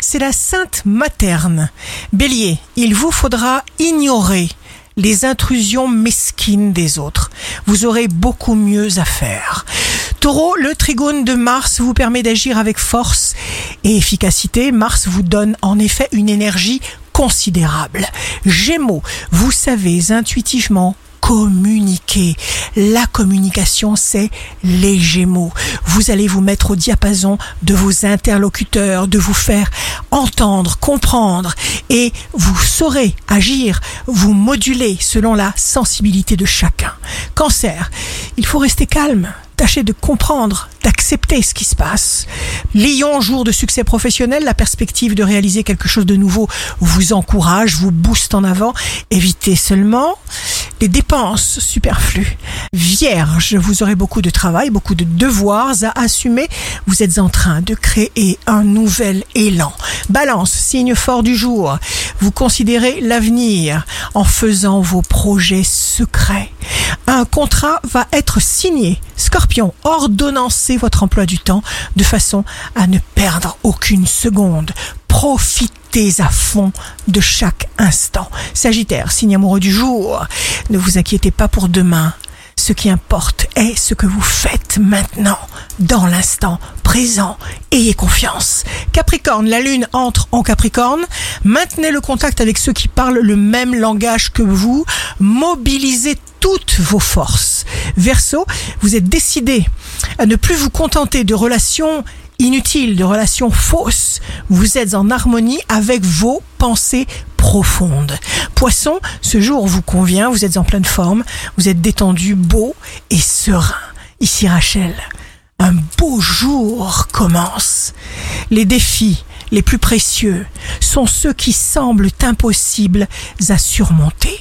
c'est la sainte materne. Bélier, il vous faudra ignorer les intrusions mesquines des autres. Vous aurez beaucoup mieux à faire. Taureau, le trigone de Mars vous permet d'agir avec force et efficacité. Mars vous donne en effet une énergie considérable. Gémeaux, vous savez intuitivement communiquer. La communication, c'est les Gémeaux. Vous allez vous mettre au diapason de vos interlocuteurs, de vous faire entendre, comprendre, et vous saurez agir, vous moduler selon la sensibilité de chacun. Cancer, il faut rester calme. Tâchez de comprendre, d'accepter ce qui se passe. Lion, jour de succès professionnel, la perspective de réaliser quelque chose de nouveau vous encourage, vous booste en avant. Évitez seulement les dépenses superflues. Vierge, vous aurez beaucoup de travail, beaucoup de devoirs à assumer. Vous êtes en train de créer un nouvel élan. Balance, signe fort du jour. Vous considérez l'avenir en faisant vos projets secrets. Un contrat va être signé. Scorpion, ordonnancez votre emploi du temps de façon à ne perdre aucune seconde. Profitez à fond de chaque instant. Sagittaire, signe amoureux du jour. Ne vous inquiétez pas pour demain. Ce qui importe est ce que vous faites maintenant, dans l'instant présent. Ayez confiance. Capricorne, la lune entre en Capricorne. Maintenez le contact avec ceux qui parlent le même langage que vous. Mobilisez toutes vos forces. Verseau, vous êtes décidé à ne plus vous contenter de relations inutiles, de relations fausses. Vous êtes en harmonie avec vos pensées profondes. Poisson, ce jour vous convient, vous êtes en pleine forme, vous êtes détendu, beau et serein. Ici Rachel, un beau jour commence. Les défis les plus précieux sont ceux qui semblent impossibles à surmonter.